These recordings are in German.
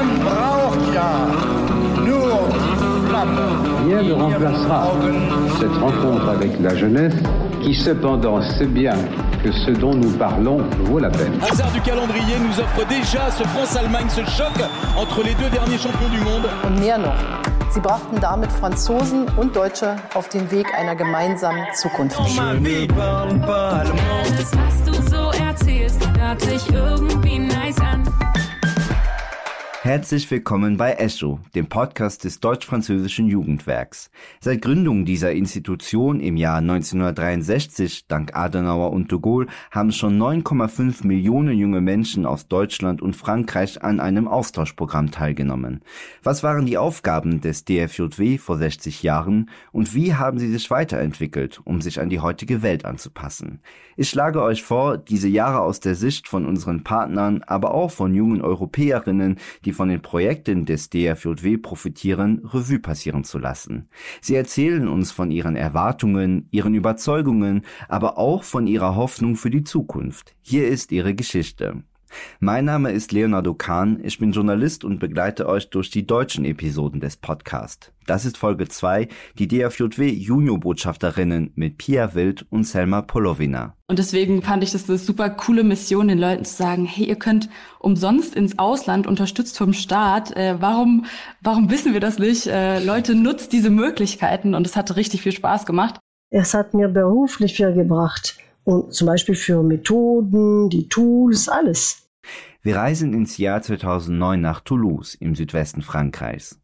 Man braucht ja nur die Flamme. Rien ne remplacera cette rencontre avec la jeunesse qui cependant sait bien que ce dont nous parlons vaut la peine. Hasard du calendrier nous offre déjà ce France-Allemagne, ce choc entre les deux derniers champions du monde. Und mehr noch. Sie brachten damit Franzosen und Deutsche auf den Weg einer gemeinsamen Zukunft. Das, was du so erzählst, hört sich irgendwie nice an. Herzlich willkommen bei ESSO, dem Podcast des Deutsch-Französischen Jugendwerks. Seit Gründung dieser Institution im Jahr 1963, dank Adenauer und de Gaulle, haben schon 9,5 Millionen junge Menschen aus Deutschland und Frankreich an einem Austauschprogramm teilgenommen. Was waren die Aufgaben des DFJW vor 60 Jahren und wie haben sie sich weiterentwickelt, um sich an die heutige Welt anzupassen? Ich schlage euch vor, diese Jahre aus der Sicht von unseren Partnern, aber auch von jungen Europäerinnen, die von den Projekten des DFJW profitieren, Revue passieren zu lassen. Sie erzählen uns von ihren Erwartungen, ihren Überzeugungen, aber auch von ihrer Hoffnung für die Zukunft. Hier ist ihre Geschichte. Mein Name ist Leonardo Kahn, ich bin Journalist und begleite euch durch die deutschen Episoden des Podcasts. Das ist Folge 2, die DFJW Junior-Botschafterinnen mit Pia Wild und Selma Polovina. Und deswegen fand ich das eine super coole Mission, den Leuten zu sagen, hey, ihr könnt umsonst ins Ausland, unterstützt vom Staat. Äh, warum, warum wissen wir das nicht? Äh, Leute, nutzt diese Möglichkeiten und es hatte richtig viel Spaß gemacht. Es hat mir beruflich viel gebracht und zum Beispiel für Methoden, die Tools, alles. Wir reisen ins Jahr 2009 nach Toulouse im Südwesten Frankreichs.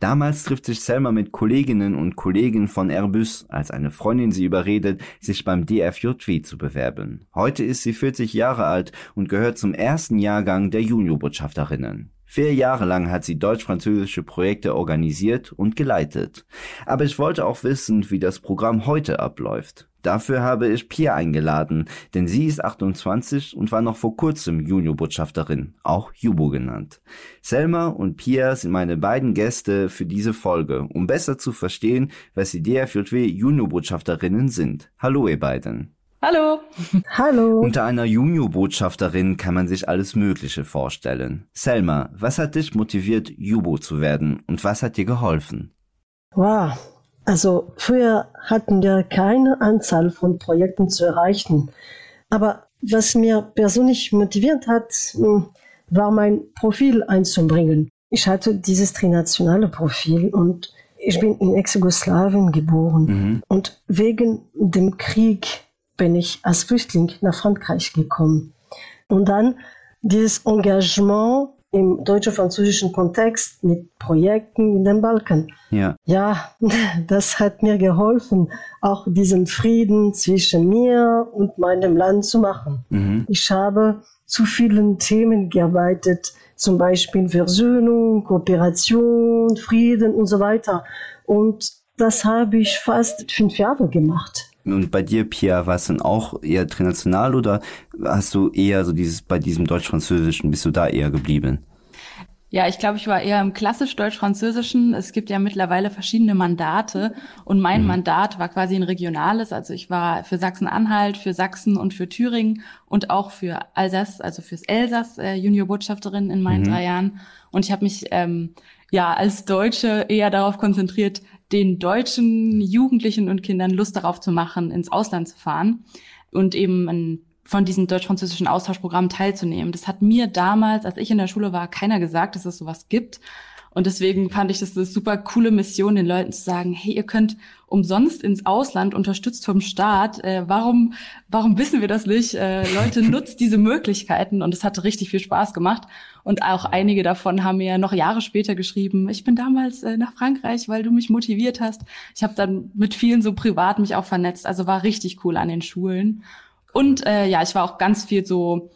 Damals trifft sich Selma mit Kolleginnen und Kollegen von Airbus, als eine Freundin sie überredet, sich beim DFJW zu bewerben. Heute ist sie 40 Jahre alt und gehört zum ersten Jahrgang der Juniorbotschafterinnen. Vier Jahre lang hat sie deutsch-französische Projekte organisiert und geleitet. Aber ich wollte auch wissen, wie das Programm heute abläuft. Dafür habe ich Pia eingeladen, denn sie ist 28 und war noch vor kurzem Juniorbotschafterin, auch Jubo genannt. Selma und Pia sind meine beiden Gäste für diese Folge, um besser zu verstehen, was die DFJW Juniorbotschafterinnen sind. Hallo ihr beiden. Hallo. Hallo. Unter einer Juniorbotschafterin kann man sich alles Mögliche vorstellen. Selma, was hat dich motiviert, Jubo zu werden und was hat dir geholfen? Wow. Also früher hatten wir keine Anzahl von Projekten zu erreichen. Aber was mir persönlich motiviert hat, hm, war mein Profil einzubringen. Ich hatte dieses trinationale Profil und ich bin in Ex-Jugoslawien geboren. Mhm. Und wegen dem Krieg bin ich als Flüchtling nach Frankreich gekommen. Und dann dieses Engagement im deutscho-französischen Kontext mit Projekten in den Balkan. Ja. Ja, das hat mir geholfen, auch diesen Frieden zwischen mir und meinem Land zu machen. Mhm. Ich habe zu vielen Themen gearbeitet, zum Beispiel Versöhnung, Kooperation, Frieden und so weiter. Und das habe ich fast fünf Jahre gemacht. Und bei dir, Pia, war es dann auch eher international oder hast du eher so dieses, bei diesem Deutsch-Französischen, bist du da eher geblieben? Ja, ich glaube, ich war eher im klassisch deutsch-französischen. Es gibt ja mittlerweile verschiedene Mandate und mein Mhm. Mandat war quasi ein regionales. Also ich war für Sachsen-Anhalt, für Sachsen und für Thüringen und auch für Alsace, also fürs Elsass äh, Juniorbotschafterin in meinen Mhm. drei Jahren. Und ich habe mich ähm, ja als Deutsche eher darauf konzentriert, den deutschen Jugendlichen und Kindern Lust darauf zu machen, ins Ausland zu fahren und eben ein von diesem deutsch-französischen Austauschprogramm teilzunehmen. Das hat mir damals, als ich in der Schule war, keiner gesagt, dass es sowas gibt. Und deswegen fand ich das eine super coole Mission, den Leuten zu sagen, hey, ihr könnt umsonst ins Ausland, unterstützt vom Staat. Äh, warum, warum wissen wir das nicht? Äh, Leute, nutzt diese Möglichkeiten. Und es hatte richtig viel Spaß gemacht. Und auch einige davon haben mir noch Jahre später geschrieben, ich bin damals äh, nach Frankreich, weil du mich motiviert hast. Ich habe dann mit vielen so privat mich auch vernetzt. Also war richtig cool an den Schulen. Und äh, ja, ich war auch ganz viel so,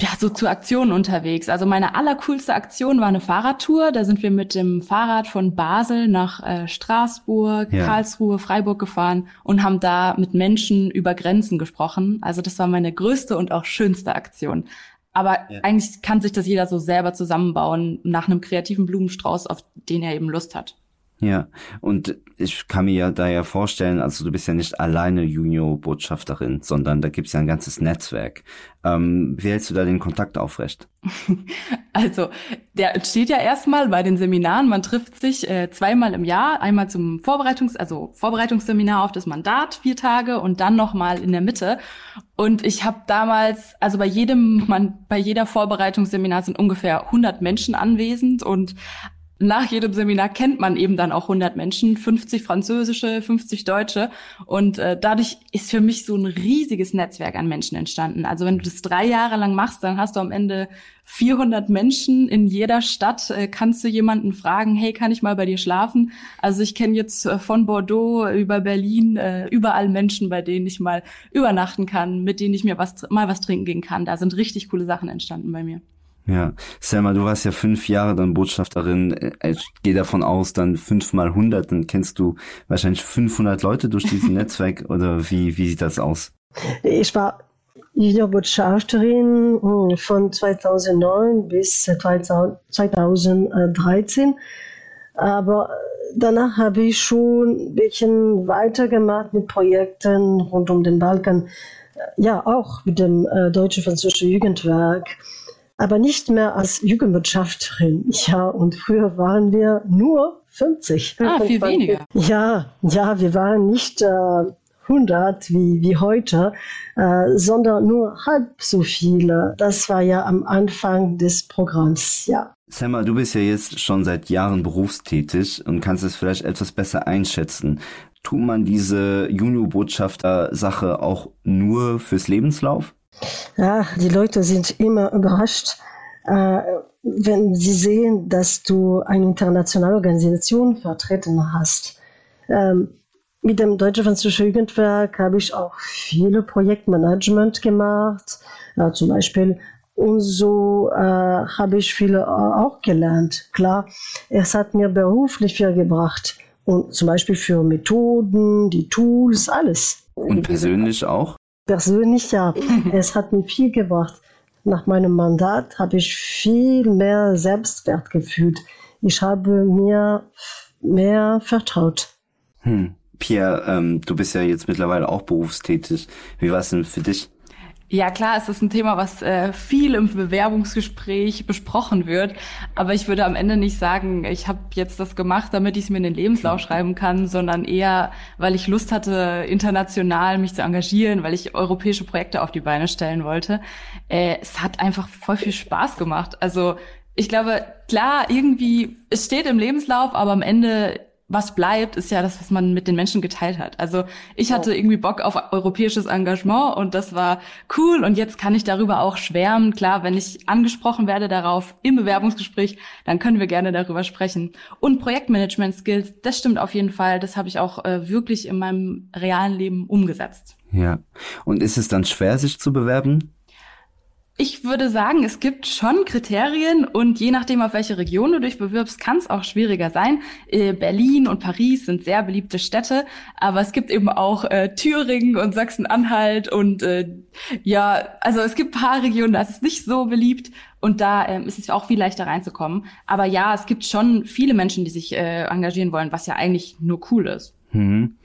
ja, so zu Aktionen unterwegs. Also meine allercoolste Aktion war eine Fahrradtour. Da sind wir mit dem Fahrrad von Basel nach äh, Straßburg, Ja. Karlsruhe, Freiburg gefahren und haben da mit Menschen über Grenzen gesprochen. Also das war meine größte und auch schönste Aktion. Aber Ja. eigentlich kann sich das jeder so selber zusammenbauen nach einem kreativen Blumenstrauß, auf den er eben Lust hat. Ja, und ich kann mir ja da ja vorstellen, also du bist ja nicht alleine Junior-Botschafterin, sondern da gibt's ja ein ganzes Netzwerk. Ähm, wie hältst du da den Kontakt aufrecht? Also, der entsteht ja erstmal bei den Seminaren. Man trifft sich äh, zweimal im Jahr, einmal zum Vorbereitungs-, also Vorbereitungsseminar auf das Mandat, vier Tage und dann nochmal in der Mitte. Und ich habe damals, also bei jedem, man, bei jeder Vorbereitungsseminar sind ungefähr 100 Menschen anwesend und nach jedem Seminar kennt man eben dann auch 100 Menschen, 50 französische, 50 deutsche. Und äh, dadurch ist für mich so ein riesiges Netzwerk an Menschen entstanden. Also wenn du das drei Jahre lang machst, dann hast du am Ende 400 Menschen in jeder Stadt. Äh, kannst du jemanden fragen, hey, kann ich mal bei dir schlafen? Also ich kenne jetzt äh, von Bordeaux über Berlin äh, überall Menschen, bei denen ich mal übernachten kann, mit denen ich mir was, mal was trinken gehen kann. Da sind richtig coole Sachen entstanden bei mir. Ja, Selma, du warst ja fünf Jahre dann Botschafterin. Äh, ich gehe davon aus, dann fünf mal hundert, dann kennst du wahrscheinlich 500 Leute durch dieses Netzwerk. Oder wie, wie sieht das aus? Ich war Junior-Botschafterin hm, von 2009 bis 2013, aber danach habe ich schon ein bisschen weitergemacht mit Projekten rund um den Balkan, ja auch mit dem äh, Deutsche-Französische Jugendwerk aber nicht mehr als Jugendwirtschafterin. Ja, und früher waren wir nur 50. Ah, viel weniger. Ja, ja, wir waren nicht äh, 100 wie, wie heute, äh, sondern nur halb so viele. Das war ja am Anfang des Programms, ja. Selma, du bist ja jetzt schon seit Jahren berufstätig und kannst es vielleicht etwas besser einschätzen. Tut man diese Junior-Botschafter-Sache auch nur fürs Lebenslauf? Ja, die Leute sind immer überrascht, äh, wenn sie sehen, dass du eine internationale Organisation vertreten hast. Ähm, mit dem Deutsche-Französische Jugendwerk habe ich auch viele Projektmanagement gemacht, äh, zum Beispiel. Und so äh, habe ich viele auch gelernt. Klar, es hat mir beruflich viel gebracht. Und zum Beispiel für Methoden, die Tools, alles. Und persönlich auch? Persönlich ja, es hat mir viel gebracht. Nach meinem Mandat habe ich viel mehr Selbstwert gefühlt. Ich habe mir mehr vertraut. Hm. Pierre, ähm, du bist ja jetzt mittlerweile auch berufstätig. Wie war es denn für dich? Ja, klar, es ist ein Thema, was äh, viel im Bewerbungsgespräch besprochen wird. Aber ich würde am Ende nicht sagen, ich habe jetzt das gemacht, damit ich es mir in den Lebenslauf schreiben kann, sondern eher, weil ich Lust hatte, international mich zu engagieren, weil ich europäische Projekte auf die Beine stellen wollte. Äh, es hat einfach voll viel Spaß gemacht. Also ich glaube, klar, irgendwie, es steht im Lebenslauf, aber am Ende was bleibt, ist ja das, was man mit den Menschen geteilt hat. Also ich hatte irgendwie Bock auf europäisches Engagement und das war cool und jetzt kann ich darüber auch schwärmen. Klar, wenn ich angesprochen werde darauf im Bewerbungsgespräch, dann können wir gerne darüber sprechen. Und Projektmanagement-Skills, das stimmt auf jeden Fall. Das habe ich auch äh, wirklich in meinem realen Leben umgesetzt. Ja. Und ist es dann schwer, sich zu bewerben? Ich würde sagen, es gibt schon Kriterien und je nachdem, auf welche Region du dich bewirbst, kann es auch schwieriger sein. Äh, Berlin und Paris sind sehr beliebte Städte, aber es gibt eben auch äh, Thüringen und Sachsen-Anhalt und äh, ja, also es gibt paar Regionen, da ist es nicht so beliebt und da ähm, ist es auch viel leichter reinzukommen. Aber ja, es gibt schon viele Menschen, die sich äh, engagieren wollen, was ja eigentlich nur cool ist. Mhm.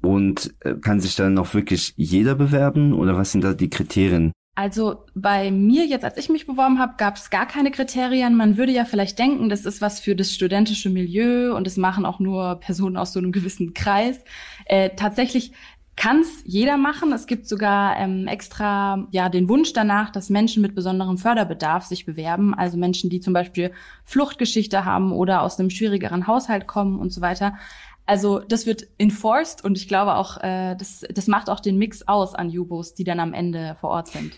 Und äh, kann sich dann noch wirklich jeder bewerben oder was sind da die Kriterien? Also bei mir jetzt, als ich mich beworben habe, gab es gar keine Kriterien. Man würde ja vielleicht denken, das ist was für das studentische Milieu und das machen auch nur Personen aus so einem gewissen Kreis. Äh, tatsächlich kann es jeder machen. Es gibt sogar ähm, extra ja den Wunsch danach, dass Menschen mit besonderem Förderbedarf sich bewerben. Also Menschen, die zum Beispiel Fluchtgeschichte haben oder aus einem schwierigeren Haushalt kommen und so weiter. Also das wird enforced und ich glaube auch, äh, das, das macht auch den Mix aus an Jubos, die dann am Ende vor Ort sind.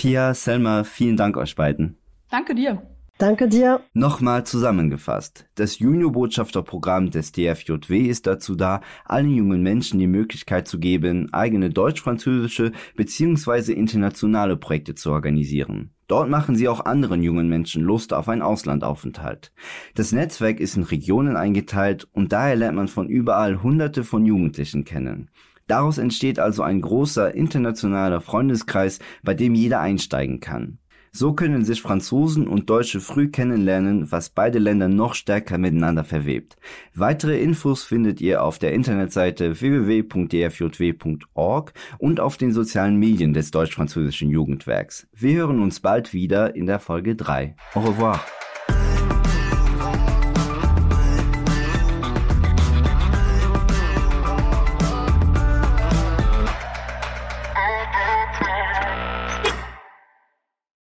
Pia, Selma, vielen Dank euch beiden. Danke dir. Danke dir. Nochmal zusammengefasst. Das Junior-Botschafterprogramm des DFJW ist dazu da, allen jungen Menschen die Möglichkeit zu geben, eigene deutsch-französische bzw. internationale Projekte zu organisieren. Dort machen sie auch anderen jungen Menschen Lust auf einen Auslandaufenthalt. Das Netzwerk ist in Regionen eingeteilt und daher lernt man von überall Hunderte von Jugendlichen kennen. Daraus entsteht also ein großer internationaler Freundeskreis, bei dem jeder einsteigen kann. So können sich Franzosen und Deutsche früh kennenlernen, was beide Länder noch stärker miteinander verwebt. Weitere Infos findet ihr auf der Internetseite www.dfjw.org und auf den sozialen Medien des deutsch-französischen Jugendwerks. Wir hören uns bald wieder in der Folge 3. Au revoir.